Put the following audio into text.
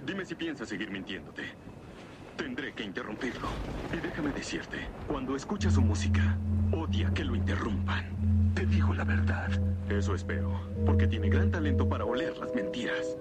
Dime si piensas seguir mintiéndote. Tendré que interrumpirlo. Y déjame decirte, cuando escucha su música, odia que lo interrumpan. Te digo la verdad. Eso espero, porque tiene gran talento para oler las mentiras.